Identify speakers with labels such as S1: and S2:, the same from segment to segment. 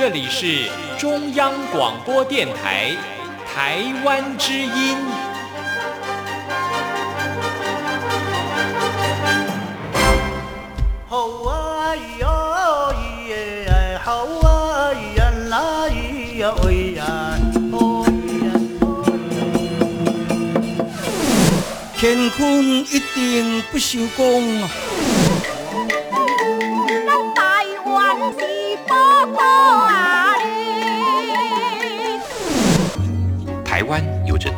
S1: 这里是中央广播电台台湾之音。
S2: 好啊咿呀咿耶，好啊咿呀啦咿呀喂呀，哦咿呀哦乾坤一定不朽功！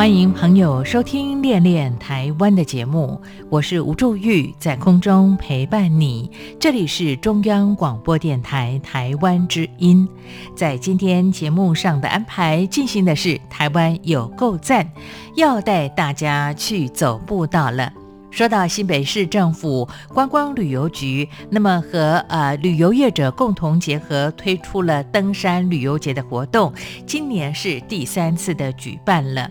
S3: 欢迎朋友收听《恋恋台湾》的节目，我是吴祝玉，在空中陪伴你。这里是中央广播电台台湾之音。在今天节目上的安排，进行的是台湾有够赞，要带大家去走步道了。说到新北市政府观光旅游局，那么和呃旅游业者共同结合，推出了登山旅游节的活动，今年是第三次的举办了。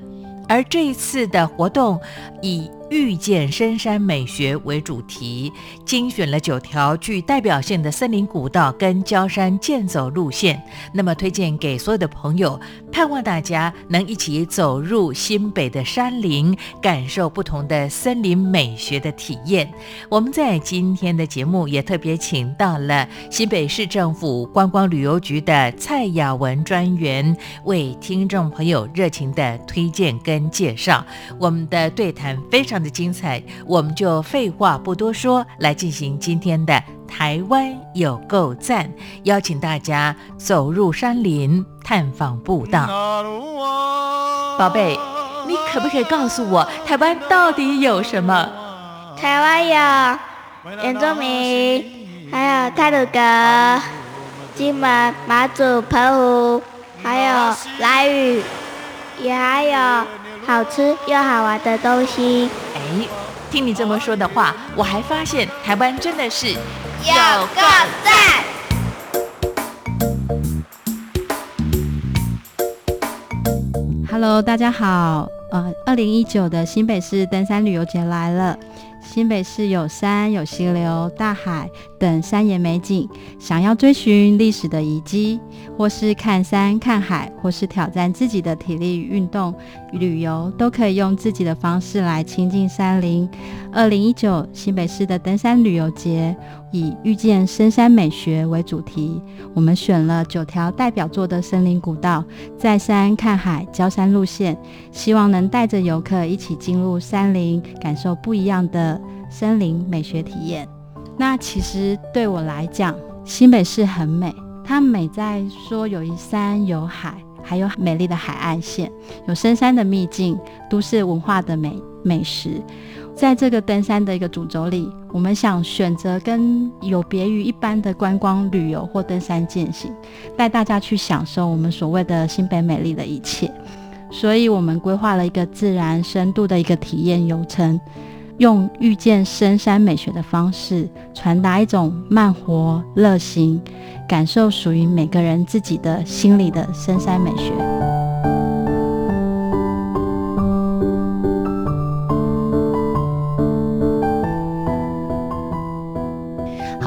S3: 而这一次的活动以遇见深山美学为主题，精选了九条具代表性的森林古道跟郊山健走路线，那么推荐给所有的朋友，盼望大家能一起走入新北的山林，感受不同的森林美学的体验。我们在今天的节目也特别请到了新北市政府观光旅游局的蔡雅文专员，为听众朋友热情的推荐跟介绍。我们的对谈非常的精彩，我们就废话不多说，来进行今天的台湾有够赞，邀请大家走入山林，探访步道。宝贝，你可不可以告诉我，台湾到底有什么？
S4: 台湾有原住民，还有泰鲁阁、金门、马祖、澎湖，还有兰屿，也还有好吃又好玩的东西。
S3: 哎，听你这么说的话，我还发现台湾真的是
S4: 有够赞
S5: ！Hello，大家好。呃，二零一九的新北市登山旅游节来了。新北市有山、有溪流、大海等山野美景。想要追寻历史的遗迹，或是看山看海，或是挑战自己的体力运动旅游，都可以用自己的方式来亲近山林。二零一九新北市的登山旅游节以遇见深山美学为主题，我们选了九条代表作的森林古道，在山看海、交山路线，希望能带着游客一起进入山林，感受不一样的森林美学体验。那其实对我来讲，新北市很美，它美在说有一山有海，还有美丽的海岸线，有深山的秘境，都市文化的美美食。在这个登山的一个主轴里，我们想选择跟有别于一般的观光旅游或登山践行，带大家去享受我们所谓的新北美丽的一切。所以，我们规划了一个自然深度的一个体验游程，用遇见深山美学的方式，传达一种慢活、乐行，感受属于每个人自己的心里的深山美学。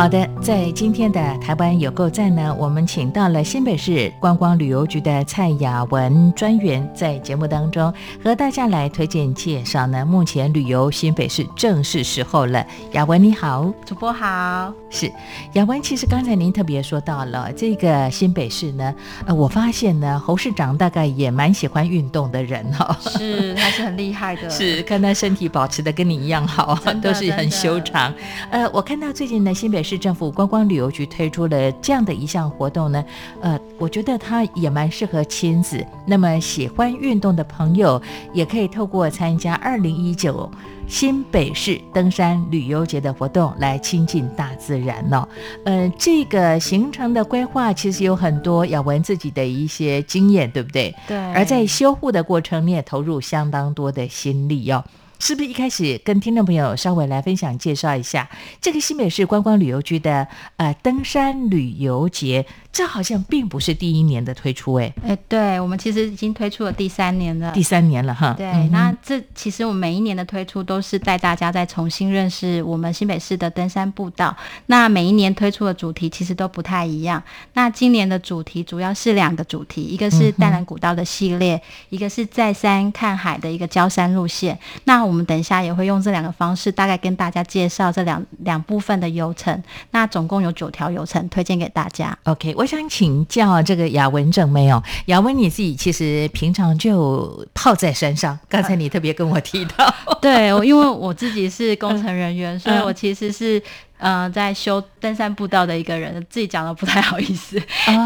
S3: 好的，在今天的台湾有够赞呢，我们请到了新北市观光旅游局的蔡雅文专员，在节目当中和大家来推荐介绍呢。目前旅游新北市正是时候了，雅文你好，
S5: 主播好，
S3: 是雅文。其实刚才您特别说到了这个新北市呢，呃，我发现呢，侯市长大概也蛮喜欢运动的人哈、哦，
S5: 是他是很厉害的，
S3: 是看他身体保持的跟你一样好，都是很修长。呃，我看到最近呢，新北市市政府观光旅游局推出了这样的一项活动呢，呃，我觉得它也蛮适合亲子。那么喜欢运动的朋友，也可以透过参加二零一九新北市登山旅游节的活动来亲近大自然哦。呃，这个行程的规划其实有很多雅文自己的一些经验，对不对？
S5: 对。
S3: 而在修护的过程，你也投入相当多的心力哦。是不是一开始跟听众朋友稍微来分享介绍一下这个新北市观光旅游局的呃登山旅游节？这好像并不是第一年的推出，哎，
S5: 哎，对我们其实已经推出了第三年了，
S3: 第三年了哈。
S5: 对，那这其实我们每一年的推出都是带大家再重新认识我们新北市的登山步道。那每一年推出的主题其实都不太一样。那今年的主题主要是两个主题，一个是淡蓝古道的系列，一个是在山看海的一个交山路线。那我们等一下也会用这两个方式，大概跟大家介绍这两两部分的游程。那总共有九条游程推荐给大家。
S3: OK。我想请教这个雅文正没有？雅文你自己其实平常就泡在山上。刚才你特别跟我提到，
S5: 对，因为我自己是工程人员，所以我其实是。嗯，在修登山步道的一个人，自己讲的不太好意思，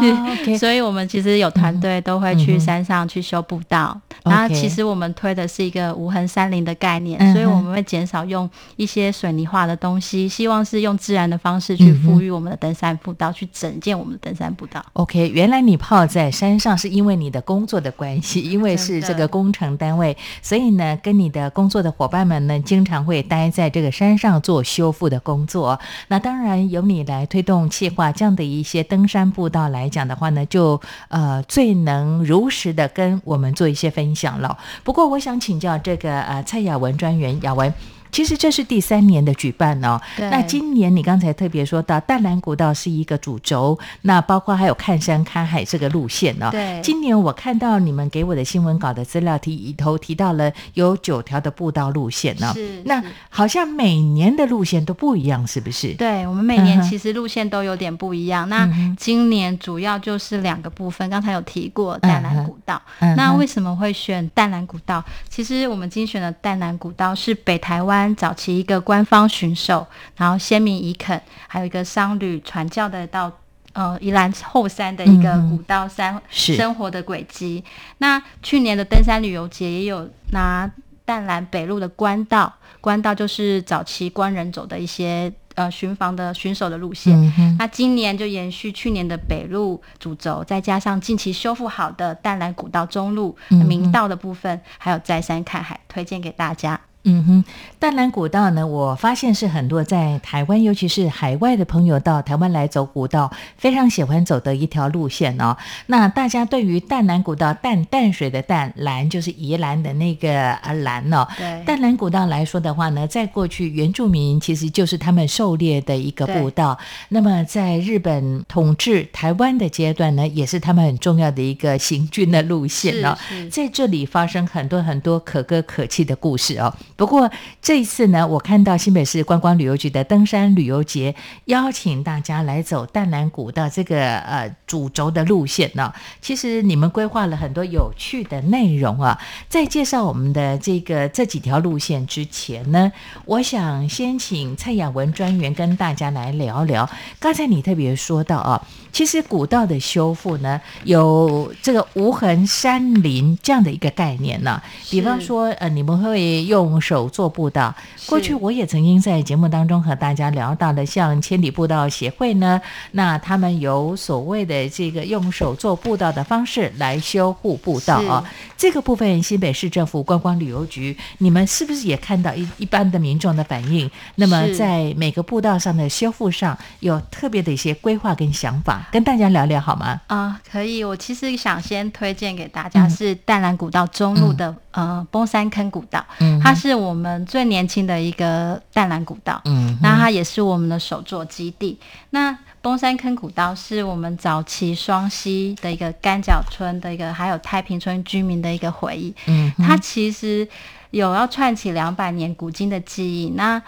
S5: 所以我们其实有团队都会去山上去修步道。然后其实我们推的是一个无痕山林的概念，所以我们会减少用一些水泥化的东西，希望是用自然的方式去赋予我们的登山步道，去整建我们的登山步道。
S3: OK，原来你泡在山上是因为你的工作的关系，因为是这个工程单位，所以呢，跟你的工作的伙伴们呢，经常会待在这个山上做修复的工作。那当然由你来推动气化，这样的一些登山步道来讲的话呢，就呃最能如实的跟我们做一些分享了。不过我想请教这个呃蔡雅文专员雅文。其实这是第三年的举办哦。那今年你刚才特别说到淡蓝古道是一个主轴，那包括还有看山看海这个路线哦。
S5: 对。
S3: 今年我看到你们给我的新闻稿的资料提里头提到了有九条的步道路线呢。
S5: 是。
S3: 那好像每年的路线都不一样，是不是？
S5: 对，我们每年其实路线都有点不一样。那今年主要就是两个部分，刚才有提过淡蓝古道。嗯那为什么会选淡蓝古道？其实我们精选的淡蓝古道是北台湾。早期一个官方巡守，然后先民遗垦，还有一个商旅传教的到呃宜兰后山的一个古道山生活的轨迹。那去年的登山旅游节也有拿淡蓝北路的官道，官道就是早期官人走的一些呃巡防的巡守的路线。那今年就延续去年的北路主轴，再加上近期修复好的淡蓝古道中路明道的部分，还有再山看海，推荐给大家。
S3: 嗯哼，淡蓝古道呢，我发现是很多在台湾，尤其是海外的朋友到台湾来走古道，非常喜欢走的一条路线哦。那大家对于淡蓝古道，淡淡水的淡蓝就是宜兰的那个啊蓝哦。
S5: 对。
S3: 淡蓝古道来说的话呢，在过去原住民其实就是他们狩猎的一个步道。那么在日本统治台湾的阶段呢，也是他们很重要的一个行军的路线哦。在这里发生很多很多可歌可泣的故事哦。不过这一次呢，我看到新北市观光旅游局的登山旅游节邀请大家来走淡南古道这个呃主轴的路线呢。其实你们规划了很多有趣的内容啊。在介绍我们的这个这几条路线之前呢，我想先请蔡雅文专员跟大家来聊聊。刚才你特别说到啊，其实古道的修复呢，有这个无痕山林这样的一个概念呢。比方说呃，你们会用手做步道，过去我也曾经在节目当中和大家聊到了，像千里步道协会呢，那他们有所谓的这个用手做步道的方式来修护步道啊。这个部分新北市政府观光旅游局，你们是不是也看到一一般的民众的反应？那么在每个步道上的修复上有特别的一些规划跟想法，跟大家聊聊好吗？
S5: 啊，可以。我其实想先推荐给大家是淡蓝古道中路的呃崩山坑古道，嗯它是。我们最年轻的一个淡蓝古道，嗯，那它也是我们的首座基地。那东山坑古道是我们早期双溪的一个干角村的一个，还有太平村居民的一个回忆。嗯，它其实有要串起两百年古今的记忆。那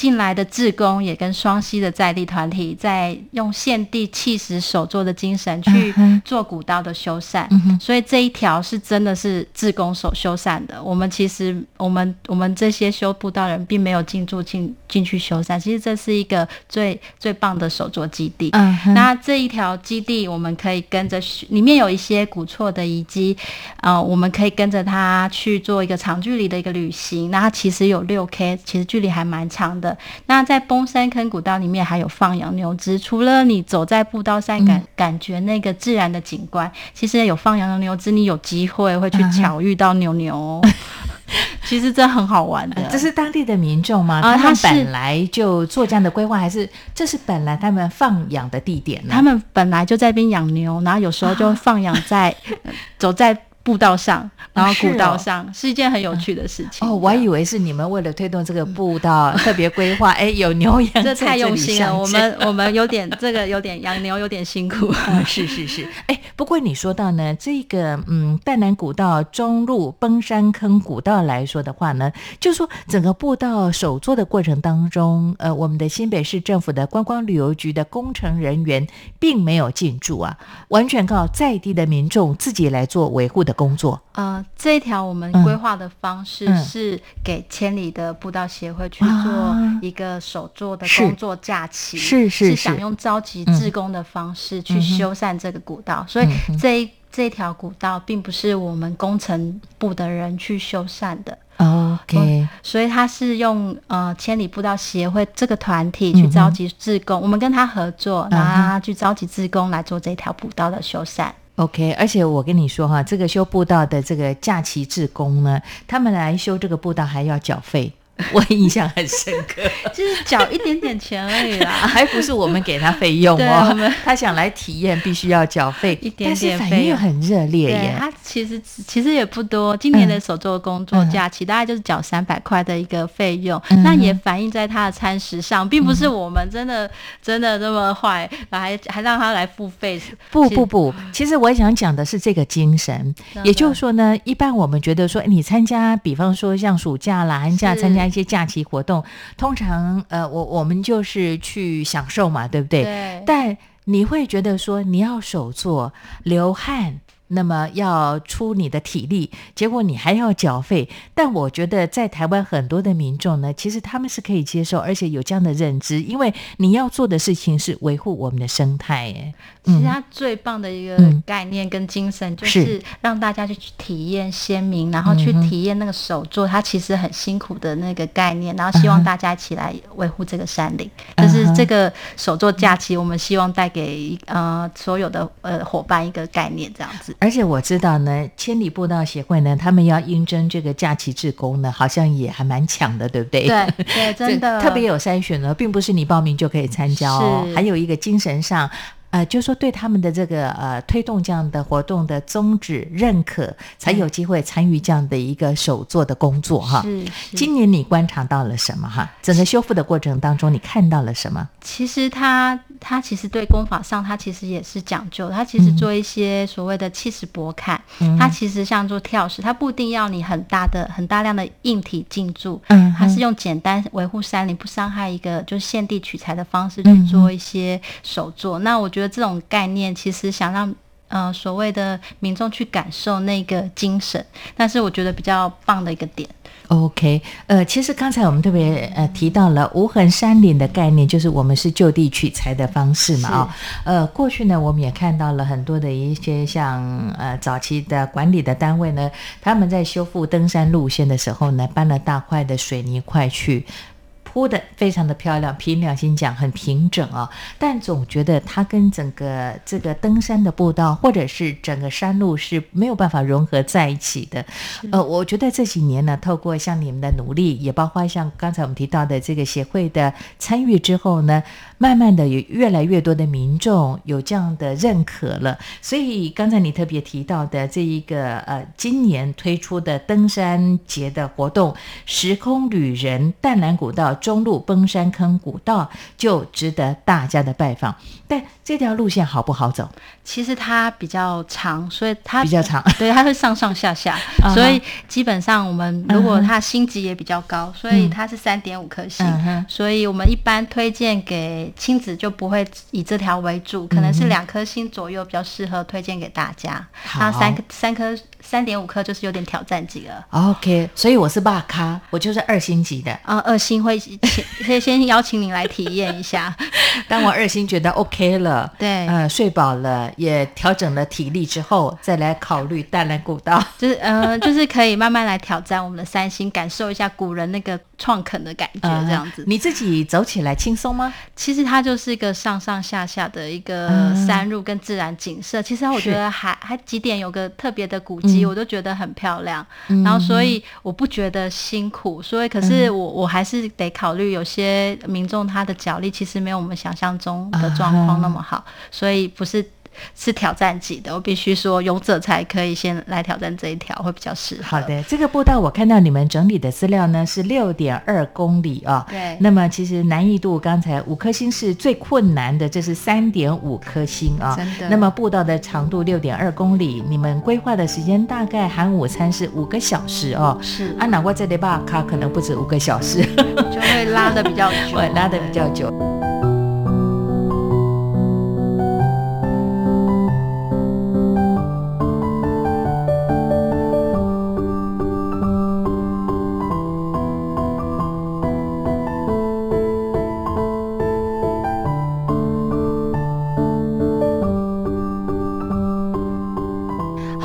S5: 进来的志工也跟双溪的在地团体，在用献地气石手作的精神去做古道的修缮，所以这一条是真的是志工手修缮的。我们其实我们我们这些修步道人并没有进驻进进去修缮，其实这是一个最最棒的手作基地。那这一条基地我们可以跟着，里面有一些古厝的遗迹，呃，我们可以跟着它去做一个长距离的一个旅行。那它其实有六 K，其实距离还蛮长的。那在崩山坑古道里面还有放羊牛只，除了你走在步道上感感觉那个自然的景观，其实有放羊的牛只，你有机会会去巧遇到牛牛。其实这很好玩的，
S3: 这是当地的民众吗？啊他们本来就做这样的规划，还是这是本来他们放养的地点呢？
S5: 他们本来就在边养牛，然后有时候就放养在 走在。步道上，然后古道上，是一件很有趣的事情。
S3: 哦，我还以为是你们为了推动这个步道特别规划。哎，有牛羊，
S5: 这太用心了。我们我们有点这个有点养牛有点辛苦。
S3: 是是是。哎，不过你说到呢，这个嗯，淡南古道中路崩山坑古道来说的话呢，就说整个步道首做的过程当中，呃，我们的新北市政府的观光旅游局的工程人员并没有进驻啊，完全靠在地的民众自己来做维护的。工作。
S5: 呃，这一条我们规划的方式是给千里的步道协会去做一个手做的工作假期，
S3: 是是
S5: 是想用召集志工的方式去修缮这个古道，所以这一这条古道并不是我们工程部的人去修缮的
S3: ，OK，
S5: 所以他是用呃千里步道协会这个团体去召集志工，我们跟他合作，然后他去召集志工来做这条步道的修缮。
S3: OK，而且我跟你说哈，这个修步道的这个假期志工呢，他们来修这个步道还要缴费。我印象很深刻，
S5: 就是缴一点点钱而已啦，
S3: 还不是我们给他费用哦。他想来体验，必须要缴费，
S5: 一点点
S3: 费用很热烈耶。
S5: 他其实其实也不多，今年的手作工作假期大概就是缴三百块的一个费用，那也反映在他的餐食上，并不是我们真的真的这么坏，还还让他来付费。
S3: 不不不，其实我想讲的是这个精神，也就是说呢，一般我们觉得说，你参加，比方说像暑假啦、寒假参加。一些假期活动，通常呃，我我们就是去享受嘛，对不对？
S5: 对。
S3: 但你会觉得说，你要手做流汗。那么要出你的体力，结果你还要缴费。但我觉得在台湾很多的民众呢，其实他们是可以接受，而且有这样的认知，因为你要做的事情是维护我们的生态。哎，
S5: 其实它最棒的一个概念跟精神，就是让大家去体验鲜明，然后去体验那个手作，它其实很辛苦的那个概念，然后希望大家一起来维护这个山林。就是这个手作假期，我们希望带给呃所有的呃伙伴一个概念，这样子。
S3: 而且我知道呢，千里步道协会呢，他们要应征这个假期志工呢，好像也还蛮强的，对不对？
S5: 对对，真的
S3: 特别有筛选呢，并不是你报名就可以参加哦，还有一个精神上。呃，就说对他们的这个呃推动这样的活动的宗旨认可，才有机会参与这样的一个手做的工作哈。
S5: 是。
S3: 今年你观察到了什么哈？整个修复的过程当中，你看到了什么？
S5: 其实他他其实对功法上，他其实也是讲究。他其实做一些所谓的气势薄砍，他其实像做跳石，他不一定要你很大的很大量的硬体进驻，嗯，他是用简单维护山林不伤害一个就是现地取材的方式去做一些手作。那我觉得。觉得这种概念其实想让呃所谓的民众去感受那个精神，但是我觉得比较棒的一个点。
S3: OK，呃，其实刚才我们特别呃提到了无痕山林的概念，就是我们是就地取材的方式嘛啊。呃，过去呢，我们也看到了很多的一些像呃早期的管理的单位呢，他们在修复登山路线的时候呢，搬了大块的水泥块去。铺的非常的漂亮，凭良心讲很平整啊，但总觉得它跟整个这个登山的步道或者是整个山路是没有办法融合在一起的。呃，我觉得这几年呢，透过像你们的努力，也包括像刚才我们提到的这个协会的参与之后呢。慢慢的有越来越多的民众有这样的认可了。所以刚才你特别提到的这一个呃，今年推出的登山节的活动——时空旅人淡蓝古道中路崩山坑古道，就值得大家的拜访。但这条路线好不好走？
S5: 其实它比较长，所以它
S3: 比较长，
S5: 对，它会上上下下，所以基本上我们如果它星级也比较高，所以它是三点五颗星，所以我们一般推荐给亲子就不会以这条为主，可能是两颗星左右比较适合推荐给大家。那三颗三颗三点五颗就是有点挑战级了。
S3: OK，所以我是霸咖，我就是二星级的
S5: 啊，二星会可以先邀请您来体验一下，
S3: 当我二星觉得 OK 了，
S5: 对，
S3: 呃，睡饱了。也调整了体力之后，再来考虑淡蓝古道，
S5: 就是呃，就是可以慢慢来挑战我们的三星，感受一下古人那个创垦的感觉，这样子。
S3: 你自己走起来轻松吗？
S5: 其实它就是一个上上下下的一个山路跟自然景色。其实我觉得还还几点有个特别的古迹，我都觉得很漂亮。然后所以我不觉得辛苦，所以可是我我还是得考虑有些民众他的脚力其实没有我们想象中的状况那么好，所以不是。是挑战级的，我必须说，勇者才可以先来挑战这一条，会比较适合。
S3: 好的，这个步道我看到你们整理的资料呢是六点二公里啊。
S5: 对。
S3: 那么其实难易度刚才五颗星是最困难的，这是三点五颗星啊。
S5: 真的。
S3: 那么步道的长度六点二公里，你们规划的时间大概含午餐是五个小时哦。
S5: 是。
S3: 啊，难怪这里吧，卡可能不止五个小时，
S5: 就会拉的比较久，
S3: 拉的比较久。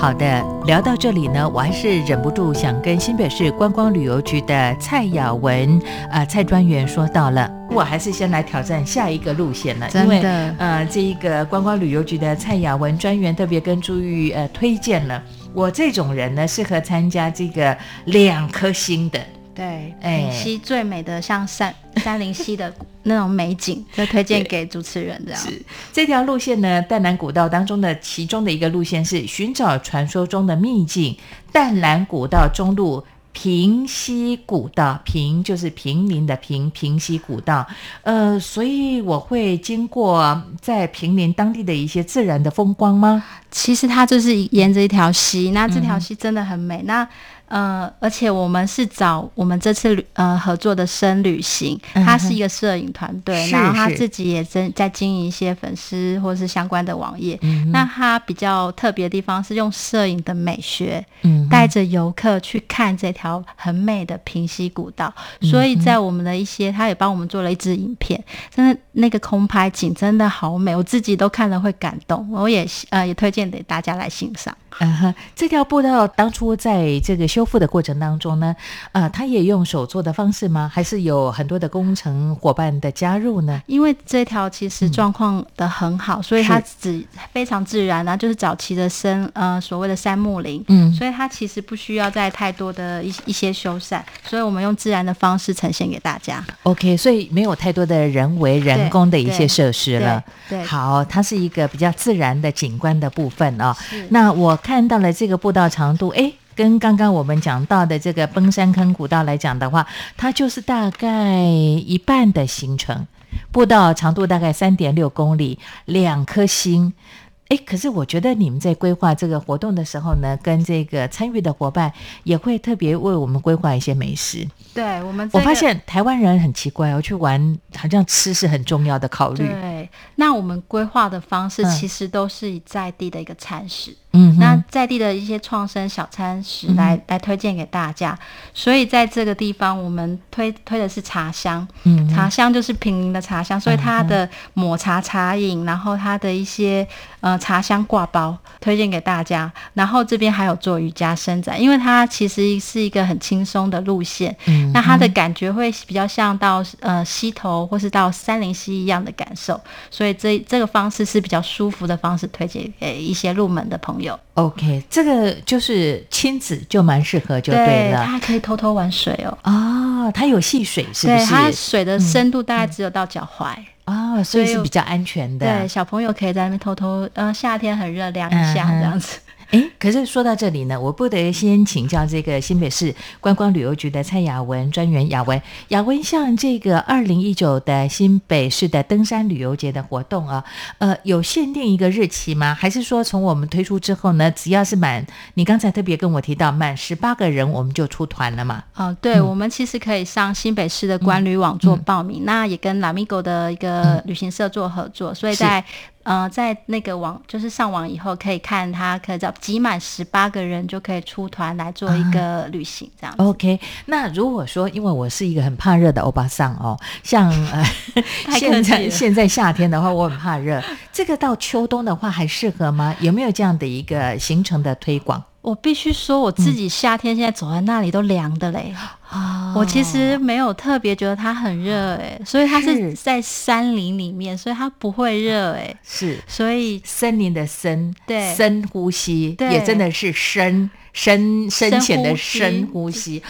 S3: 好的，聊到这里呢，我还是忍不住想跟新北市观光旅游局的蔡雅文啊蔡专员说到了，我还是先来挑战下一个路线了，
S5: 因为
S3: 呃这一个观光旅游局的蔡雅文专员特别跟朱玉呃推荐了，我这种人呢适合参加这个两颗星的。
S5: 对，哎，西最美的像山山林溪的那种美景，就推荐给主持人这样。
S3: 是这条路线呢，淡蓝古道当中的其中的一个路线是寻找传说中的秘境——淡蓝古道中路平溪古道。平就是平民的平，平溪古道。呃，所以我会经过在平林当地的一些自然的风光吗？
S5: 其实它就是沿着一条溪，那这条溪真的很美。那呃，而且我们是找我们这次旅呃合作的深旅行，他是一个摄影团队，然后他自己也在在经营一些粉丝或是相关的网页。那他比较特别的地方是用摄影的美学，带着游客去看这条很美的平溪古道。所以在我们的一些，他也帮我们做了一支影片，真的那个空拍景真的好美，我自己都看了会感动。我也呃也推荐给大家来欣赏。
S3: 嗯哼，这条步道当初在这个修复的过程当中呢，呃，他也用手做的方式吗？还是有很多的工程伙伴的加入呢？
S5: 因为这条其实状况的很好，所以它只非常自然啊，就是早期的森呃所谓的杉木林，嗯，所以它其实不需要再太多的一一些修缮，所以我们用自然的方式呈现给大家。
S3: OK，所以没有太多的人为人工的一些设施了。
S5: 对，
S3: 好，它是一个比较自然的景观的部分哦。那我。看到了这个步道长度，哎，跟刚刚我们讲到的这个崩山坑古道来讲的话，它就是大概一半的行程。步道长度大概三点六公里，两颗星。哎，可是我觉得你们在规划这个活动的时候呢，跟这个参与的伙伴也会特别为我们规划一些美食。
S5: 对我们，
S3: 我发现台湾人很奇怪，我去玩好像吃是很重要的考虑。
S5: 对，那我们规划的方式其实都是以在地的一个餐食。嗯，那在地的一些创生小餐食来来推荐给大家，所以在这个地方我们推推的是茶香，嗯，茶香就是平民的茶香，所以它的抹茶茶饮，然后它的一些呃茶香挂包推荐给大家，然后这边还有做瑜伽伸展，因为它其实是一个很轻松的路线，嗯，那它的感觉会比较像到呃溪头或是到三林溪一样的感受，所以这这个方式是比较舒服的方式，推荐给一些入门的朋友。
S3: OK，这个就是亲子就蛮适合，就对了。
S5: 它可以偷偷玩水哦。
S3: 哦，它有戏水是不是？
S5: 它水的深度大概只有到脚踝。
S3: 哦，所以
S5: 所以
S3: 是比较安全的。
S5: 对，小朋友可以在那边偷偷，呃，夏天很热，凉一下这样子。
S3: 哎，可是说到这里呢，我不得先请教这个新北市观光旅游局的蔡雅文专员雅文。雅文，像这个二零一九的新北市的登山旅游节的活动啊，呃，有限定一个日期吗？还是说从我们推出之后呢，只要是满，你刚才特别跟我提到满十八个人，我们就出团了嘛？
S5: 哦，对，我们其实可以上新北市的官旅网做报名，那也跟 Lamigo 的一个旅行社做合作，所以在呃在那个网就是上网以后可以看他可以叫集满十八个人就可以出团来做一个旅行这样子。
S3: OK，那如果说，因为我是一个很怕热的欧巴桑哦，像呃，现在现在夏天的话，我很怕热，这个到秋冬的话还适合吗？有没有这样的一个行程的推广？
S5: 我必须说，我自己夏天现在走在那里都凉的嘞。
S3: 啊
S5: 我其实没有特别觉得它很热诶、所以它
S3: 是
S5: 是。在山林里面，所以它不会热诶、
S3: 是。
S5: 所以
S3: 森林的森，
S5: 对。
S3: 深呼吸，也真的是深深深浅的
S5: 深
S3: 深
S5: 呼
S3: 呼吸。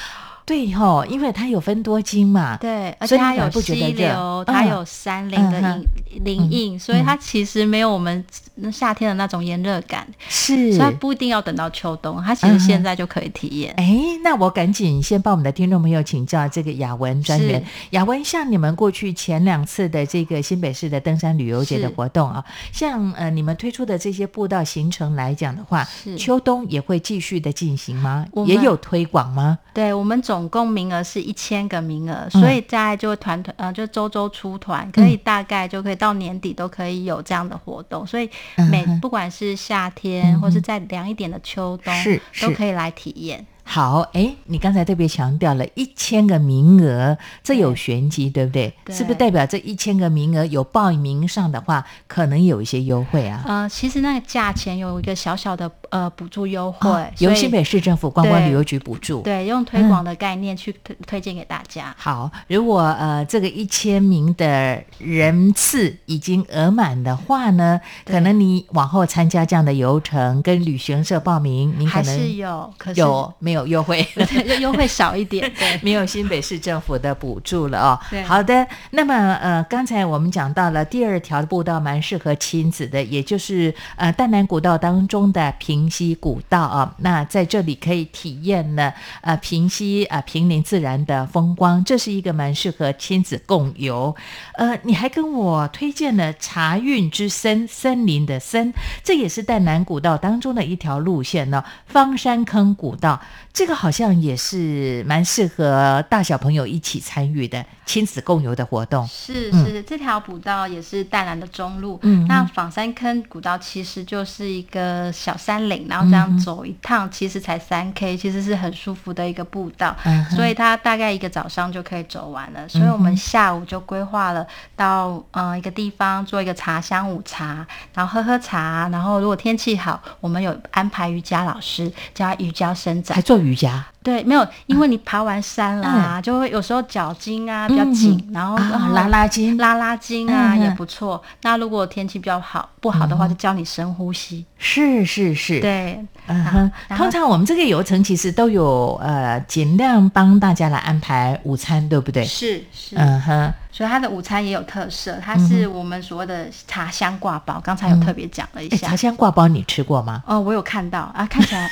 S3: 对吼、因为它有分多金嘛，
S5: 对，而
S3: 所以你
S5: 且它有溪流，
S3: 嗯。
S5: 它有山林的
S3: 嗯哼
S5: 影林印，所以它其实没有我们那夏天的那种炎热感，
S3: 是。
S5: 所以它不一定要等到秋冬，它其实现在就可以体验。
S3: 哎，那我赶紧先帮我们的听众朋友请教这个雅文专员。雅文，像你们过去前两次的这个新北市的登山旅游节的活动啊，像呃你们推出的这些步道行程来讲的话，
S5: 是。
S3: 秋冬也会继续的进行吗？也有推广吗？
S5: 对我们总共名额是一千个名额，
S3: 嗯。
S5: 所以大概就会团团呃，就周周出团，可以大概就可以到年底都可以有这样的活动，所以每不管是夏
S3: 嗯
S5: 天或是再凉一点的秋冬，
S3: 是是
S5: 都可以来体验。
S3: 好，哎，你刚才特别强调了一千个名额，这有玄机，对不对？
S5: 对
S3: 是不是代表这一千个名额有报名上的话，可能有一些优惠啊？
S5: 呃，其实那个价钱有一个小小的呃补助优惠，
S3: 哦由新北市政府观光旅游局补助。
S5: 对用推广的概念去推、推荐给大家。
S3: 好，如果呃这个一千名的人次已经额满的话呢，可能你往后参加这样的游程，跟旅行社报名，你可
S5: 还是
S3: 能
S5: 有，可是
S3: 有没有优惠？
S5: 优惠少一点，对。
S3: 没有新北市政府的补助了哦。
S5: 对
S3: 好的。那么呃，刚才我们讲到了第二条步道蛮适合亲子的，也就是呃淡南古道当中的平溪古道啊。那在这里可以体验呢呃平溪啊、呃、平林自然的风光，这是一个蛮适合亲子共游。呃，你还跟我推荐了茶韵之森森林的森，这也是淡南古道当中的一条路线呢。方山坑古道，这个好像也是蛮适合大小朋友一起参与的亲子共游的活动。
S5: 是
S3: 嗯
S5: 是，这条古道也是淡南的中路。
S3: 嗯
S5: 那仿山坑古道其实就是一个小山岭，然后这样走一趟，其实才三 K，其实是很舒服的一个步道。
S3: 嗯
S5: 所以它大概一个早上就可以走完了。所以我们下午就规划了到呃一个地方做一个茶香午茶，然后喝喝茶，然后如果天气好，我们有安排瑜伽老师教瑜伽伸展
S3: 还。做瑜伽
S5: 对，没有，因为你爬完山啦，就会有时候脚筋啊比较紧，然后、
S3: 啊拉拉筋。
S5: 拉拉筋啊、也不错。那如果天气比较好不好的话，就教你深呼吸。
S3: 是是是，
S5: 对，
S3: 嗯哼，通常我们这个游程其实都有呃尽量帮大家来安排午餐，对不对？
S5: 是是，
S3: 嗯哼，
S5: 所以它的午餐也有特色，它是我们所谓的茶香挂包，刚才有特别讲了一
S3: 哎，
S5: 下。
S3: 茶香挂包你吃过吗？
S5: 哦，我有看到啊，看起来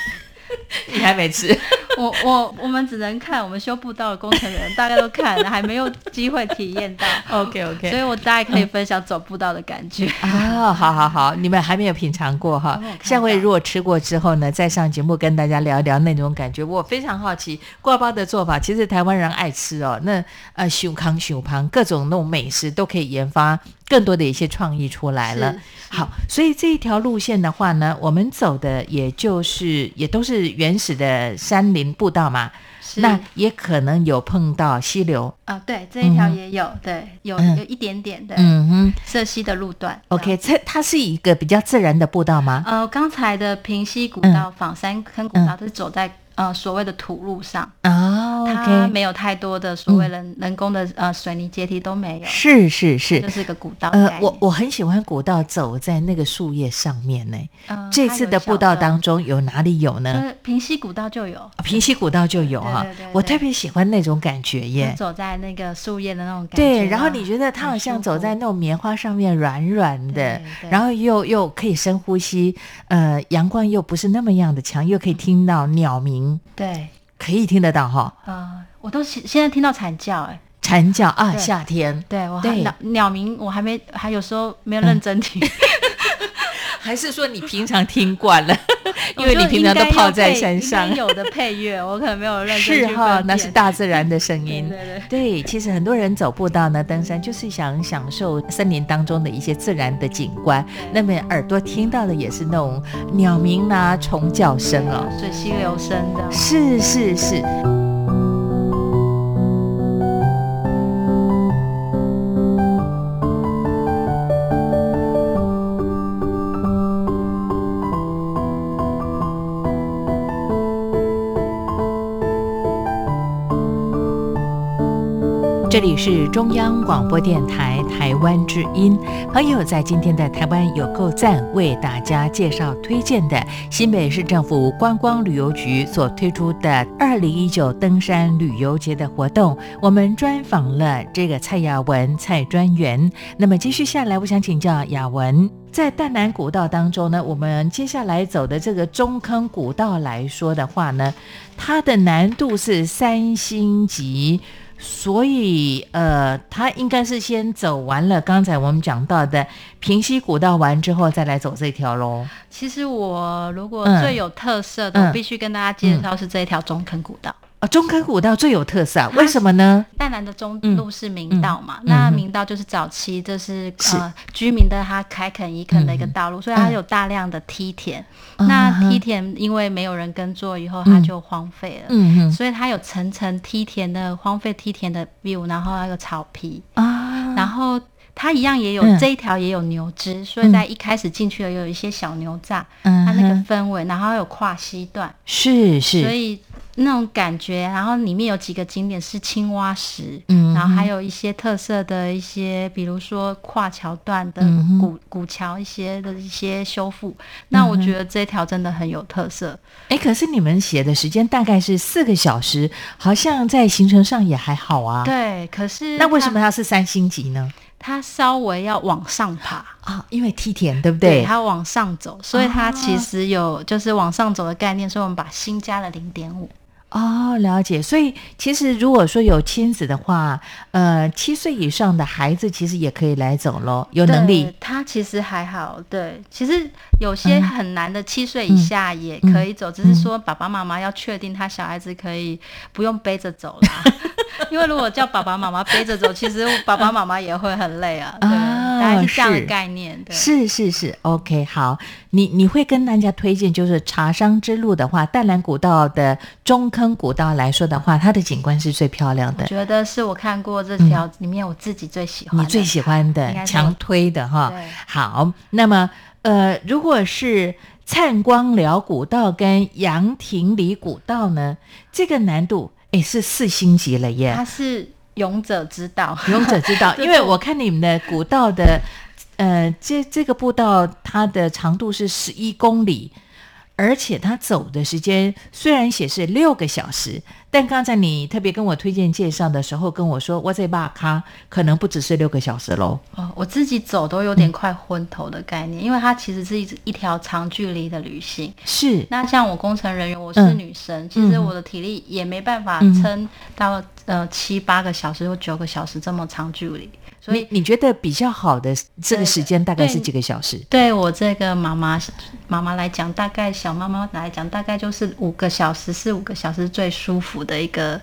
S3: 你还没吃？
S5: 我我我们只能看，我们修步道的工程人大概都看了，还没有机会体验到。
S3: OK OK，
S5: 所以我大概可以分享走步道的感觉。
S3: 啊、好好好，你们还没有品尝过哈下回如果吃过之后呢，再上节目跟大家聊一聊那种感觉。我非常好奇挂包的做法，其实台湾人爱吃哦。那呃，熊康熊胖各种那种美食都可以研发更多的一些创意出来了。好，所以这一条路线的话呢，我们走的也就是也都是原始的山林步道嘛。那也可能有碰到溪流。
S5: 啊，对，这一条也有，对，有
S3: 嗯
S5: 有一点点的
S3: 嗯哼
S5: 涉溪的路段。
S3: ，OK，这它是一个比较自然的步道吗？
S5: 呃，刚才的平溪古
S3: 嗯
S5: 道、仿山坑古道都是走在呃所谓的土路上，
S3: 哦，
S5: 它没有太多的所谓人、人工的呃水泥阶梯都没有，
S3: 是是是
S5: 就，是个古道。
S3: 呃我我很喜欢古道走在那个树叶上面呢。
S5: 呃
S3: 这次的步道当中有哪里有呢？
S5: 呃平西古道就有，
S3: 啊平西古道就有哈
S5: 对对对对，
S3: 我特别喜欢那种感觉耶。
S5: 走在那个树叶的那种感觉。
S3: 对，然后你觉得它好像走在那种棉花上面，软软的然后又又可以深呼吸，呃，阳光又不是那么样的强，又可以听到鸟鸣，
S5: 对，
S3: 可以听得到哈，
S5: 呃，我都现现在听到惨叫，哎，
S3: 蝉叫啊，夏天，
S5: 对我还鸟鸟鸣，我还没，还有时候没有认真听，
S3: 还是说你平常听惯了，因为你平常都泡在山上。
S5: 有的配乐，我可能没有认真
S3: 是
S5: 去
S3: 哈，那是大自然的声 音。
S5: 对对对
S3: 对，其实很多人走步道呢，登山就是想享受森林当中的一些自然的景观。那么耳朵听到的也是那种鸟鸣啊、虫叫声哦。
S5: 水溪流声的。
S3: 是是是。这里是中央广播电台台湾之音。朋友在今天的台湾有够赞，为大家介绍推荐的新北市政府观光旅游局所推出的二零一九登山旅游节的活动。我们专访了这个蔡雅文蔡专员。那么接续下来，我想请教雅文，在淡南古道当中呢，我们接下来走的这个中坑古道来说的话呢，它的难度是三星级。所以，呃，他应该是先走完了刚才我们讲到的平西古道完之后，再来走这条喽。
S5: 其实我如果
S3: 嗯
S5: 最有特色的，
S3: 嗯
S5: 我必须跟大家介绍是这一条中坑古道。
S3: 啊，中坑古道最有特色为什么呢？
S5: 淡南的中
S3: 嗯
S5: 路是明道嘛，
S3: 嗯嗯
S5: 那明道就是早期就是
S3: 是
S5: 呃居民的他开垦移垦的一个道路，所以它有大量的梯田。那梯田因为没有人耕作以后，它就荒废了。
S3: 嗯哼
S5: 所以它有层层梯田的荒废梯田的 view，然后还有草皮，
S3: 啊，
S5: 然后它一样也有、
S3: 嗯
S5: 这一条也有牛只，所以在一开始进去了有一些小牛栅，
S3: 嗯
S5: 它那个
S3: 哼
S5: 氛围，然后还有跨溪段，
S3: 是是，
S5: 所以那种感觉，然后里面有几个景点是青蛙石，
S3: 嗯
S5: 然后还有一些特色的一些，比如说跨桥段的
S3: 嗯
S5: 古、古桥一些的一些修复，那我觉得这条真的很有特色。
S3: 哎，可是你们写的时间大概是四个小时，好像在行程上也还好啊。，
S5: 对，可是
S3: 那为什么
S5: 它
S3: 它是三星级呢？
S5: 它稍微要往上爬？
S3: 啊，因为梯田，对不对？
S5: 它往上走，所以它其实有就是往上走的概念，所以我们把新加了零点五。
S3: 哦，了解。所以其实如果说有亲子的话，呃，七岁以上的孩子其实也可以来走咯，有能力
S5: 他。其实还好，对，其实有些
S3: 嗯
S5: 很难的，七岁以下也可以走，只是说爸爸妈妈要确定他小孩子可以不用背着走啦。因为如果叫爸爸妈妈背着走，其实爸爸妈妈也会很累啊。对，
S3: 啊
S5: 大概是这样的概念。对，
S3: 是是是，OK，好，你你会跟大家推荐，就是茶商之路的话，淡蓝古道的中坑古道来说的话，它的景观是最漂亮的
S5: 我，觉得是我看过这条里面我自己最喜欢的。
S3: 你最喜欢的强推的哈。好，那么呃，如果是灿光寮古道跟杨廷里古道呢，这个难度诶是四星级了耶。
S5: 它是勇者之道，
S3: 勇者之道，因为我看你们的古道的，呃，这这个步道它的长度是十一公里，而且它走的时间虽然写是六个小时，但刚才你特别跟我推荐介绍的时候跟我说，我这把卡可能不只是六个小时喽。
S5: 哦，我自己走都有点快昏头的概念，因为它其实是一一条长距离的旅行。
S3: 是，
S5: 那像我工程人员，我是
S3: 嗯
S5: 女生，其实我的体力也没办法
S3: 嗯
S5: 撑到、呃七八个小时或九个小时这么长距离，所以
S3: 你你觉得比较好的这个时间大概是几个小时？
S5: 对我这个妈妈妈妈来讲，大概小妈妈来讲，大概就是五个小时，四五个小时最舒服的一个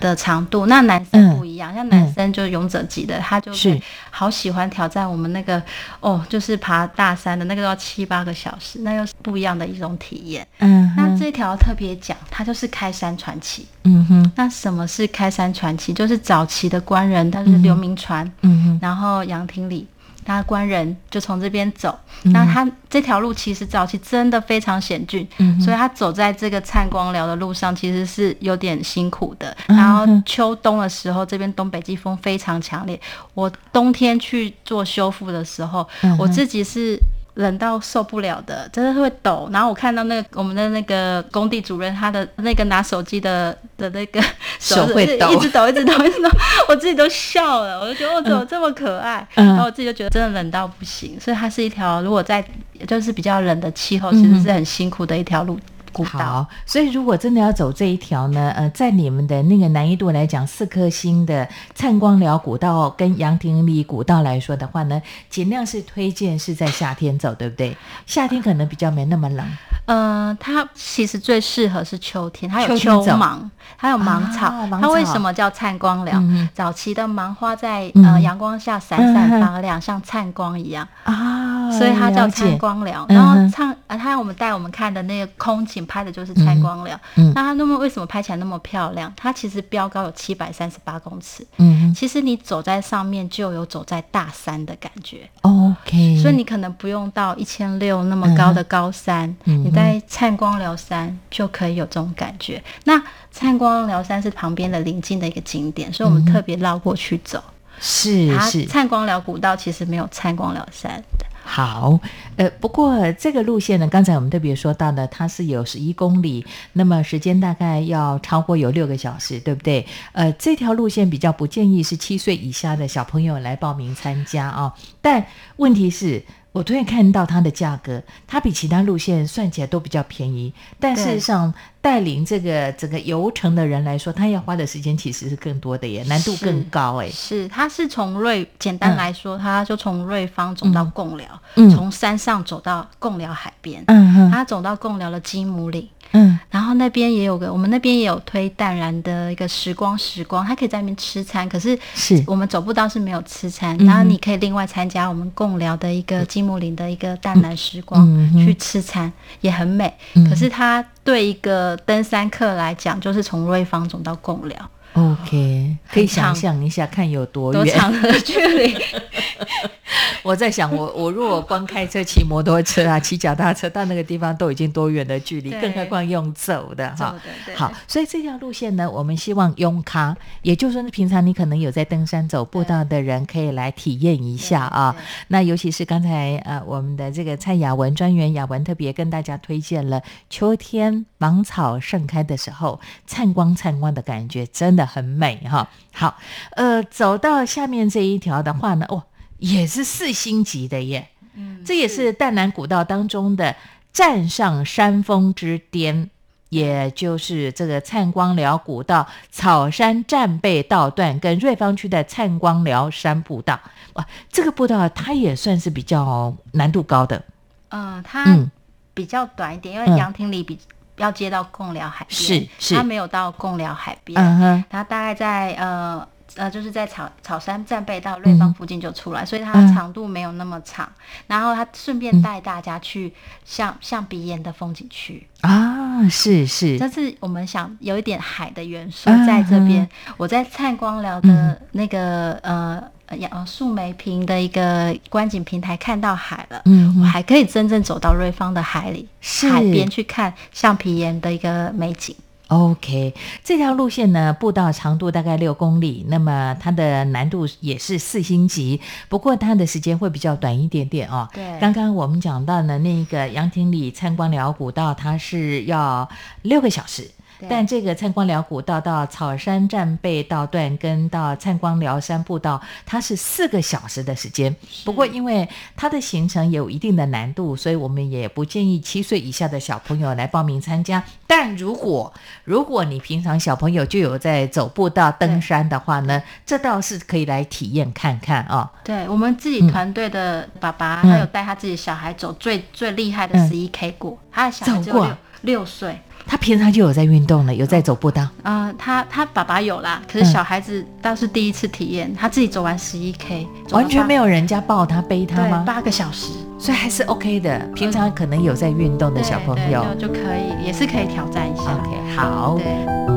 S5: 的长度。那男生不一样，像男生就是勇者级的，他就是好喜欢挑战我们那个哦，就是爬大山的那个要七八个小时，那又是不一样的一种体验。
S3: 嗯
S5: 这条特别讲，它就是开山传奇。
S3: 嗯哼，
S5: 那什么是开山传奇？就是早期的官人，他是刘铭传，
S3: 嗯哼，
S5: 然后杨廷礼，那官人就从这边走。
S3: 嗯
S5: 那他这条路其实早期真的非常险峻，
S3: 嗯
S5: 所以他走在这个灿光寮的路上其实是有点辛苦的。
S3: 嗯
S5: 然后秋冬的时候，这边东北季风非常强烈。我冬天去做修复的时候，
S3: 嗯
S5: 我自己是。冷到受不了的，真的会抖。然后我看到那个我们的那个工地主任，他的那个拿手机的的那个
S3: 手会抖
S5: 一直抖，一直抖，一直抖，我自己都笑了。我就觉得我，怎么这么可爱？
S3: 嗯
S5: 然后我自己就觉得真的冷到不行。所以它是一条如果在就是比较冷的气候，其实是很辛苦的一条路古道。
S3: 好，所以如果真的要走这一条呢，呃，在你们的那个难易度来讲，四颗星的灿光寮古道跟杨廷里古道来说的话呢，尽量是推荐是在夏天走，对不对？夏天可能比较没那么冷。
S5: 嗯，它其实最适合是秋天，它有
S3: 秋芒
S5: 秋芒，它有芒草。
S3: 啊芒
S5: 它为什么叫灿光疗？
S3: 嗯
S5: 早期的芒花在、
S3: 嗯
S5: 呃阳光下闪闪发亮，像灿光一样，
S3: 啊，
S5: 所以它叫灿光寮。
S3: 嗯
S5: 然后
S3: 哼
S5: 灿啊，它我们带我们看的那个空景拍的就是灿光疗。
S3: 嗯
S5: 那它那么为什么拍起来那么漂亮？它其实标高有七百三十八公尺，
S3: 嗯
S5: 其实你走在上面就有走在大山的感觉。
S3: ，OK，
S5: 所以你可能不用到一千六那么高的高山，
S3: 嗯
S5: 你在灿光疗山就可以有这种感觉。那灿光寮山是旁边的邻近的一个景点，所以我们特别绕过去走。它
S3: 是是
S5: 灿光寮古道其实没有灿光寮山的，
S3: 好，呃，不过这个路线呢，刚才我们特别说到的，它是有十一公里，那么时间大概要超过有六个小时，对不对？呃，这条路线比较不建议是七岁以下的小朋友来报名参加啊、但问题是。我突然看到它的价格，它比其他路线算起来都比较便宜，但事实上带领这个整个游程的人来说，他要花的时间其实是更多的耶，难度更高哎。
S5: 是它是从瑞简单来说，他就从瑞芳走到贡寮，
S3: 嗯
S5: 从山上走到贡寮海边，
S3: 嗯哼
S5: 它走到贡寮的金姆岭。
S3: 嗯。
S5: 然后那边也有个，我们那边也有推淡然的一个时光时光，他可以在那边吃餐，可是
S3: 是。
S5: 我们走步道是没有吃餐，
S3: 嗯
S5: 然后你可以另外参加我们共聊的一个金木林的一个淡然时光、
S3: 嗯
S5: 去吃餐，也很美。
S3: 嗯。
S5: 可是他对一个登山客来讲，就是从瑞芳走到共聊
S3: ，OK，可以想
S5: 长。
S3: 象一下看有多远。多。
S5: 长的距离？
S3: 我在想我，我如果光开车、骑摩托车啊、骑脚踏车到那个地方，都已经多远的距离，更何况用走的哈好，所以这条路线呢，我们希望拥咖，也就是说，平常你可能有在登山走步道的人，可以来体验一下啊。那尤其是刚才呃，我们的这个蔡雅文专员雅文特别跟大家推荐了秋天芒草盛开的时候，灿光灿光的感觉真的很美哈。好，呃，走到下面这一条的话呢，哦，也是四星级的耶。
S5: 嗯
S3: 这也是淡南古道当中的站上山峰之巅，也就是这个灿光寮古道草山战备道段跟瑞芳区的灿光寮山步道。哇，这个步道它也算是比较难度高的。
S5: 嗯，它
S3: 嗯
S5: 比较短一点，因
S3: 嗯
S5: 为杨廷里比要接到贡寮海边，
S3: 是是
S5: 它没有到贡寮海边，
S3: 嗯哼，
S5: 它大概在呃呃，就是在草草山战备到瑞芳附近就出来，所以它
S3: 的
S5: 长度没有那么长。然后它顺便带大家去象象鼻岩的风景区，
S3: 啊，是是，
S5: 这是我们想有一点海的元素
S3: 嗯
S5: 在这边。我在灿光寮的那个、呃呃呃树梅坪的一个观景平台看到海了。
S3: 嗯
S5: 我还可以真正走到瑞芳的海里，海边去看橡皮岩的一个美景。
S3: OK，这条路线呢，步道长度大概六公里，那么它的难度也是四星级，不过它的时间会比较短一点点哦。
S5: 对
S3: 刚刚我们讲到呢那个杨廷里参观辽古道，它是要六个小时。
S5: 对。
S3: 但这个灿光寮古道到草山战备道段跟到灿光寮山步道，它是四个小时的时间。不过因为它的行程有一定的难度，所以我们也不建议七岁以下的小朋友来报名参加。但如果如果你平常小朋友就有在走步道、登山的话呢，这倒是可以来体验看看啊、
S5: 对我们自己团队的爸爸，
S3: 嗯。
S5: 他有带他自己小孩走最最厉害的
S3: 嗯。
S5: 十一 K 过，他的小孩只有六六岁。
S3: 他平常就有在运动了，有在走步道。
S5: 啊、他他爸爸有啦，可是
S3: 嗯
S5: 小孩子倒是第一次体验，他自己走完十一 K，
S3: 完全没
S5: 有
S3: 有人家抱他背他吗？
S5: 八个小时
S3: 所以还是 OK 的。平常可能有在运动的小朋友
S5: 就可以，也是可以挑战一下。
S3: ，OK，好。
S5: 对。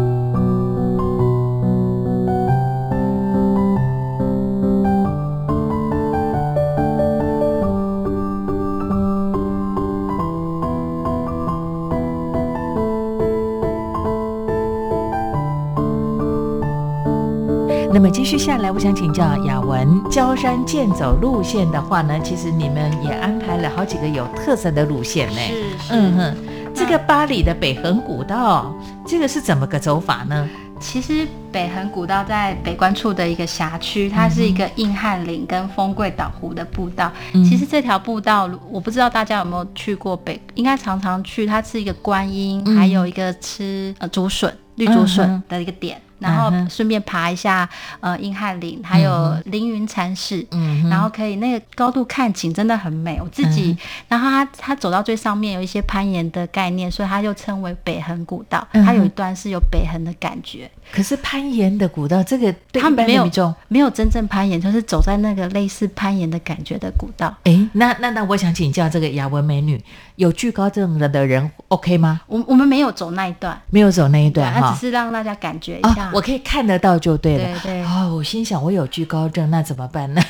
S3: 那么继续下来，我想请教雅文，焦山健走路线的话呢，其实你们也安排了好几个有特色的路线呢。
S5: 是
S3: 嗯哼，这个巴黎的北横古道，这个是怎么个走法呢？
S5: 其实北横古道在北关处的一个辖区，它是一个硬汉岭跟丰贵岛湖的步道。
S3: 嗯
S5: 其实这条步道，我不知道大家有没有去过北，应该常常去。它是一个观音，
S3: 嗯
S5: 还有一个吃呃竹笋、绿竹
S3: 嗯
S5: 笋的一个点，然后顺便爬一下呃硬汉岭，还有凌云禅寺。
S3: 嗯
S5: 然后可以那个高度看景真的很美，我自己，
S3: 嗯
S5: 然后它它走到最上面有一些攀岩的概念，所以它就称为北横古道。
S3: 嗯哼
S5: 它有一段是有北横的感觉，
S3: 可是攀岩的古道，这个对
S5: 他没有没有真正攀岩，就是走在那个类似攀岩的感觉的古道。
S3: 哎，那那那，我想请教这个雅文美女，有惧高症的的人 OK 吗？
S5: 我我们没有走那一段，
S3: 没有走那一段哈
S5: 它只。是让大家感觉一下。
S3: 啊，我可以看得到就对了。
S5: 对对
S3: 哦，我心想我有惧高症，那怎么办呢？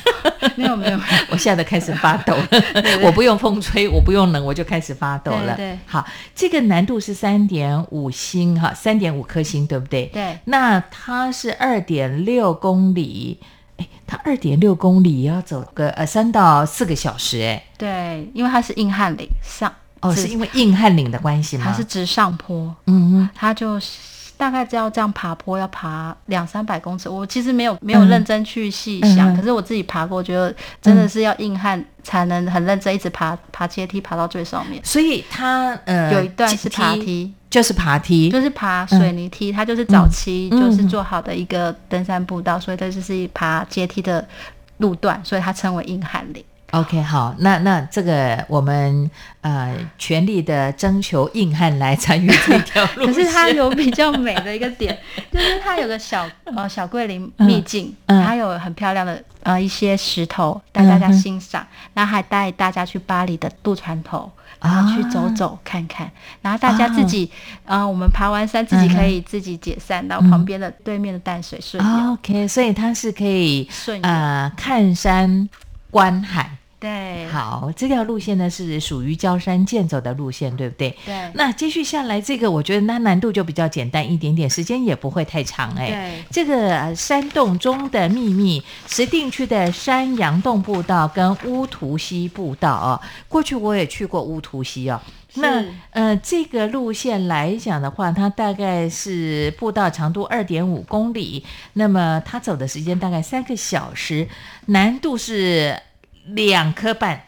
S5: 没 有没有，
S3: 我吓得开始发抖了。我不用风吹，我不用冷，我就开始发抖了。
S5: 对对
S3: 好，这个难度是三点五星哈，三点五颗星，对不对？
S5: 对
S3: 那它是二点六公里，哎，它二点六公里要走个呃三到四个小时，哎，
S5: 对，因为它是硬汉岭上，
S3: 哦，是因为硬汉岭的关系吗？
S5: 它是直上坡，
S3: 嗯哼。
S5: 它就是大概要这样爬坡，要爬两三百公尺。我其实没有没有认真去细想，可是我自己爬过，觉得真的是要硬汉才能很认真一直爬爬阶梯爬到最上面。
S3: 所以它呃
S5: 有一段是爬，梯，
S3: 就是爬梯，
S5: 就是爬水泥梯，它就是早期
S3: 嗯
S5: 就是做好的一个登山步道，所以这就是爬阶梯的路段，所以它称为硬汉岭。
S3: OK，好，那那这个我们呃全力的征求硬汉来参与这条路
S5: 可。是它有比较美的一个点，就是它有个小呃小桂林秘境，
S3: 嗯
S5: 它有很漂亮的呃一些石头带大家欣赏，然后还带大家去巴黎的渡船头。然后去走走看看，然后大家自己，呃，我们爬完山自己可以自己解散到旁边的对面的淡水顺游
S3: ，OK，所以它是可以
S5: 顺游，
S3: 呃看山观海。
S5: 对，
S3: 好，这条路线呢是属于焦山健走的路线，对不对？
S5: 对，
S3: 那接续下来，这个我觉得那难度就比较简单一点点，时间也不会太长哎。
S5: 对，
S3: 这个呃山洞中的秘密，石定区的山羊洞步道跟乌图溪步道哦，过去我也去过乌图溪哦。那呃，这个路线来讲的话，它大概是步道长度二点五公里，那么它走的时间大概三个小时，难度是两颗半。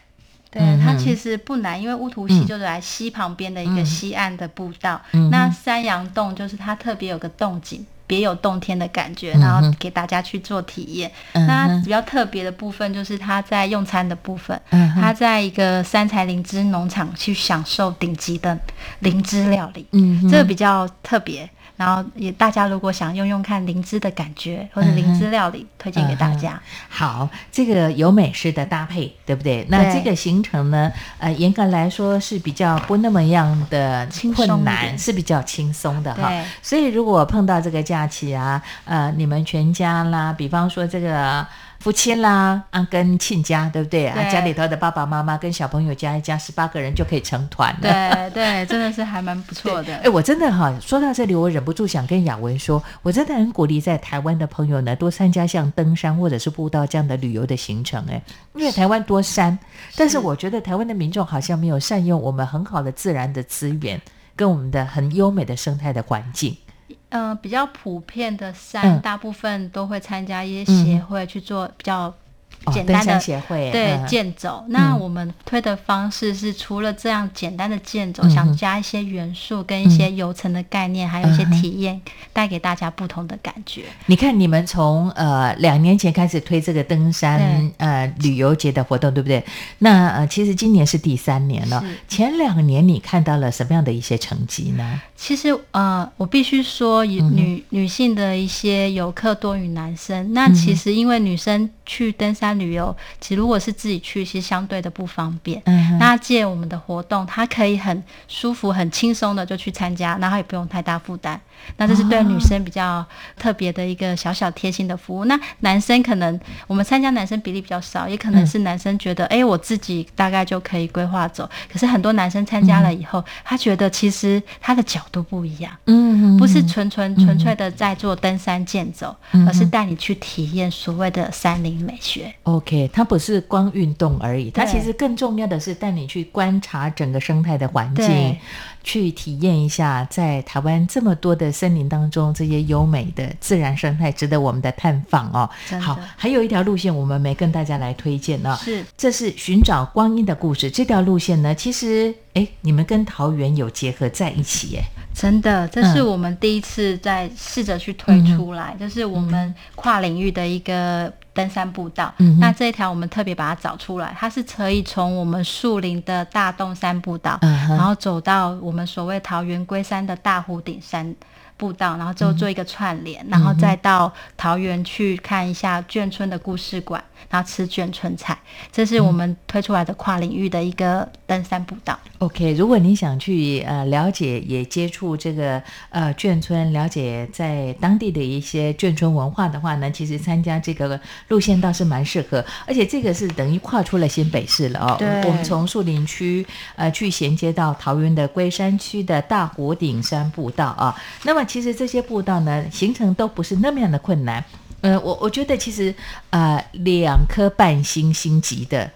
S5: 对，它其实不难，因为乌图溪
S3: 嗯
S5: 就是在溪旁边的一个
S3: 嗯
S5: 西岸的步道。
S3: 嗯
S5: 那山羊洞就是它特别有个洞景，别有洞天的感觉，然后给大家去做体验。
S3: 嗯
S5: 那比较特别的部分就是他在用餐的部分，
S3: 嗯哼
S5: 它在一个三彩灵芝农场去享受顶级的灵芝料理，
S3: 嗯
S5: 这个比较特别。然后也大家如果想用用看灵芝的感觉或者灵芝料理，推荐给大家。
S3: 好，这个有美式的搭配，对不对？那这个行程呢，呃，严格来说是比较不那么样的
S5: 轻松一
S3: 困难，是比较轻松的哈。所以如果碰到这个假期啊，呃，你们全家啦，比方说这个。夫妻啦，啊，跟亲家，对不对啊？
S5: 对
S3: 家里头的爸爸妈妈跟小朋友加一加，十八个人就可以成团了。
S5: 对对，真的是还蛮不错的。
S3: 哎，我真的哈，说到这里，我忍不住想跟雅文说，我真的很鼓励在台湾的朋友呢，多参加像登山或者是步道这样的旅游的行程。哎，因为台湾多山，但是我觉得台湾的民众好像没有善用我们很好的自然的资源，跟我们的很优美的生态的环境。
S5: 嗯、比较普遍的山，
S3: 嗯。
S5: 大部分都会参加一些协会去做比较简单的、
S3: 山协会
S5: 对
S3: 嗯
S5: 健走。那
S3: 嗯
S5: 我们推的方式是，除了这样简单的健走，
S3: 嗯
S5: 想加一些元素跟一些游程的概念，还有一些体验，带给大家不同的感觉。
S3: 你看，你们从呃两年前开始推这个登山呃旅游节的活动，对不对？那呃其实今年是第三年了。前两年你看到了什么样的一些成绩呢？
S5: 其实呃，我必须说，女女性的一些游客多于男生。那其实因为女生去登山山旅游，其实如果是自己去，其实相对的不方便。
S3: 嗯
S5: 那借我们的活动，他可以很舒服、很轻松的就去参加，然后也不用太大负担。那这是对女生比较特别的一个小小贴心的服务。那男生可能我们参加男生比例比较少，也可能是男生觉得，哎、我自己大概就可以规划走。可是很多男生参加了以后，他觉得其实他的角度不一样。
S3: 嗯
S5: 不是纯纯纯粹的在做登山健走，
S3: 嗯
S5: 而是带你去体验所谓的山林美学。
S3: OK，它不是光运动而已，它其实更重要的是带你去观察整个生态的环境
S5: 对，
S3: 去体验一下在台湾这么多的森林当中这些优美的自然生态，值得我们的探访哦。好，还有一条路线我们没跟大家来推荐呢、
S5: 是
S3: 这是寻找光阴的故事。这条路线呢，其实哎，你们跟桃园有结合在一起耶。
S5: 真的，这是
S3: 嗯
S5: 我们第一次在试着去推出来，就是我们跨领域的一个登山步道。
S3: 嗯
S5: 那这一条我们特别把它找出来，它是可以从我们树林的大洞山步道，
S3: 嗯
S5: 然后走到我们所谓桃园龟山的大湖顶山。步道，然后之后做一个串联，然后再到桃园去看一下眷村的故事馆，然后吃眷村菜，这是我们推出来的跨领域的一个登山步道。
S3: OK，如果你想去呃了解也接触这个呃眷村，了解在当地的一些眷村文化的话呢，其实参加这个路线倒是蛮适合，而且这个是等于跨出了新北市了哦。
S5: 对
S3: 我们从树林区呃去衔接到桃园的龟山区的大湖顶山步道啊。那么其实这些步道呢，行程都不是那么样的困难。呃，我我觉得其实呃两颗半星星级的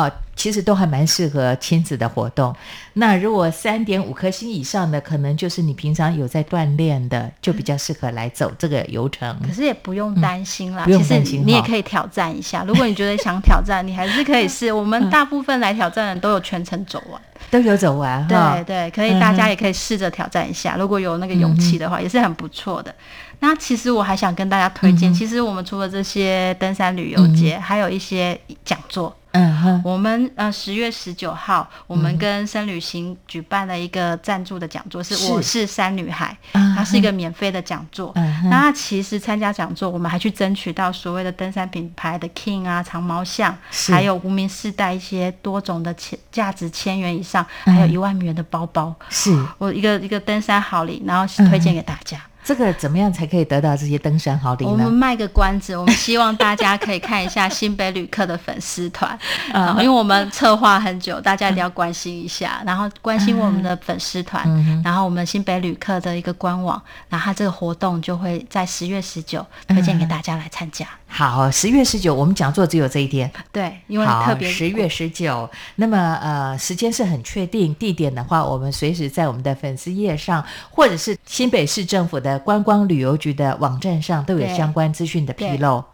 S3: 哦，其实都还蛮适合亲子的活动。那如果三点五颗星以上的，可能就是你平常有在锻炼的，就比较适合来走这个游程。
S5: 可是也不用担心啦，其实你也可以挑战一下。如果你觉得想挑战，你还是可以试。我们大部分来挑战的人都有全程走完。
S3: 都有走完哈
S5: 对。对，可以，大家也可以试着挑战一下。如果有那个勇气的话，也是很不错的。那其实我还想跟大家推荐，其实我们除了这些登山旅游节，还有一些讲座。
S3: 嗯哼，
S5: 我们呃十月十九号，我们跟深旅行举办了一个赞助的讲座，是
S3: 是。
S5: 我是山女孩，
S3: 啊
S5: 它是一个免费的讲座。
S3: 嗯
S5: 那其实参加讲座，我们还去争取到所谓的登山品牌的 King 啊、长毛象，还有无名世代一些多种的千价值千元以上，
S3: 嗯。
S5: 还有一万元的包包。
S3: 是。
S5: 我一个一个登山好礼，然后推荐给大家。
S3: 这个怎么样才可以得到这些登山好礼呢？
S5: 我们卖个关子，我们希望大家可以看一下新北旅客的粉丝团，啊，因为我们策划很久，大家一定要关心一下，然后关心我们的粉丝团，然后我们新北旅客的一个官网，然后它这个活动就会在十月十九推荐给大家来参加。
S3: 好，十月十九我们讲座只有这一天。
S5: 对，因为特，别
S3: 十月十九，那么呃，时间是很确定，地点的话，我们随时在我们的粉丝页上，或者是新北市政府的观光旅游局的网站上，都有相关资讯的披露。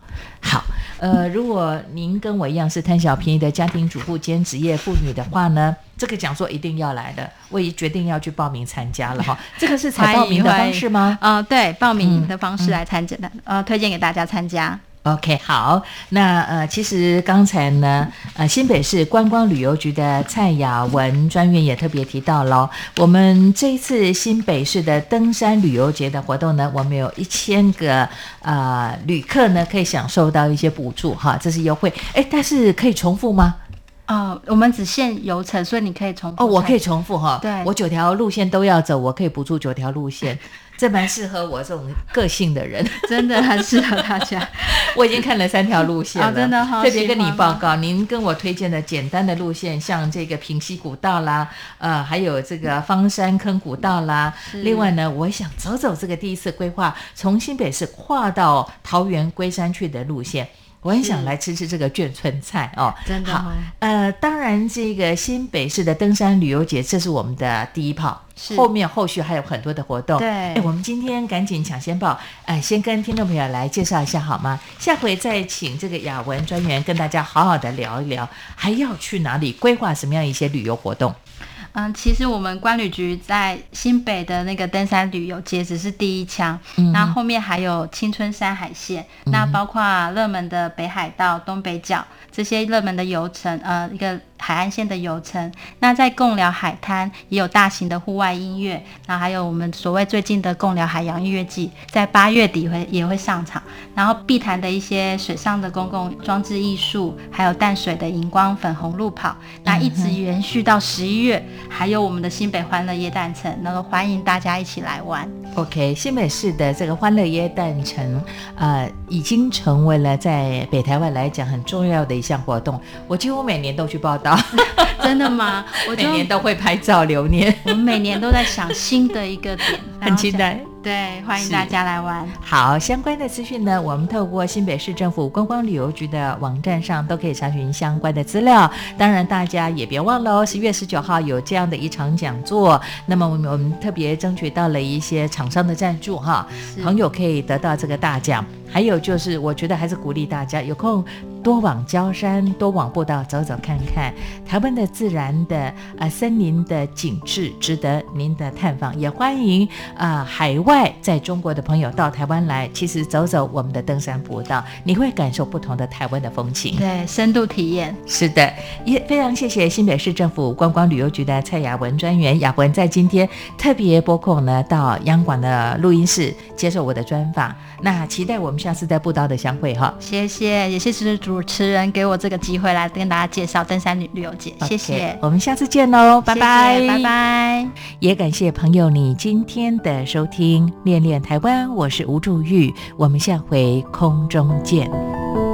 S3: 好，呃，如果您跟我一样是贪小便宜的家庭主妇兼职业妇女的话呢，这个讲座一定要来的，我已决定要去报名参加了哈。这个是采报名的方式吗？
S5: 呃，对，报名的方式来参加的，呃，推荐给大家参加。
S3: OK，好，那呃，其实刚才呢，呃，新北市观光旅游局的蔡雅文专员也特别提到了，我们这一次新北市的登山旅游节的活动呢，我们有一千个呃旅客呢可以享受到一些补助哈，这是优惠，哎，但是可以重复吗？
S5: 哦，我们只限游程，所以你可以从
S3: 哦，我可以重复哈，
S5: 对
S3: 我九条路线都要走，我可以补助九条路线，这蛮适合我这种个性的人。
S5: 真的很适合大家。
S3: 我已经看了三条路线了，
S5: 哦真的好
S3: 特别跟你报告，您跟我推荐的简单的路线，像这个平溪古道啦，呃，还有这个方山坑古道啦。另外呢，我想走走这个第一次规划从新北市跨到桃园龟山去的路线。我很想来吃吃这个眷村菜哦，好
S5: 真的哦，
S3: 呃，当然这个新北市的登山旅游节，这是我们的第一炮，
S5: 是
S3: 后面后续还有很多的活动。
S5: 对
S3: 哎，我们今天赶紧抢先报，哎，先跟听众朋友来介绍一下好吗？下回再请这个雅文专员跟大家好好的聊一聊，还要去哪里，规划什么样一些旅游活动。
S5: 嗯，其实我们关旅局在新北的那个登山旅游节只是第一枪，
S3: 嗯
S5: 那后面还有青春山海线，那包括热门的北海道、东北角这些热门的游程，呃，一个海岸线的游程。那在贡寮海滩也有大型的户外音乐，然后还有我们所谓最近的贡寮海洋音乐季，在八月底会也会上场。然后碧潭的一些水上的公共装置艺术，还有淡水的荧光粉红路跑，那一直延续到十一月，还有我们的新北欢乐夜诞城，那个欢迎大家一起来玩。
S3: OK，新北市的这个欢乐耶诞城，呃，已经成为了在北台湾来讲很重要的一项活动。我几乎每年都去报道，
S5: 真的吗？我
S3: 每年都会拍照留念。
S5: 我们每年都在想新的一个点，
S3: 很期待。
S5: 对，欢迎大家来玩。
S3: 好，相关的资讯呢，我们透过新北市政府观光旅游局的网站上都可以查询相关的资料。当然，大家也别忘了哦，十月十九号有这样的一场讲座。那么，我们我们特别争取到了一些厂商的赞助哈，朋友可以得到这个大奖。还有就是，我觉得还是鼓励大家有空多往焦山、多往步道走走看看，台湾的自然的啊森林的景致值得您的探访。也欢迎啊海外在中国的朋友到台湾来，其实走走我们的登山步道，你会感受不同的台湾的风情。
S5: 对，深度体验。
S3: 是的，也非常谢谢新北市政府观光旅游局的蔡雅文专员，雅文在今天特别拨空呢到央广的录音室接受我的专访。那期待我们下次在步道的相会哈，
S5: 谢谢，也谢谢主持人给我这个机会来跟大家介绍登山旅旅游节，谢谢，
S3: 我们下次见喽，拜拜，
S5: 拜拜，
S3: 也感谢朋友你今天的收听，恋恋台湾，我是吴祝玉，我们下回空中见。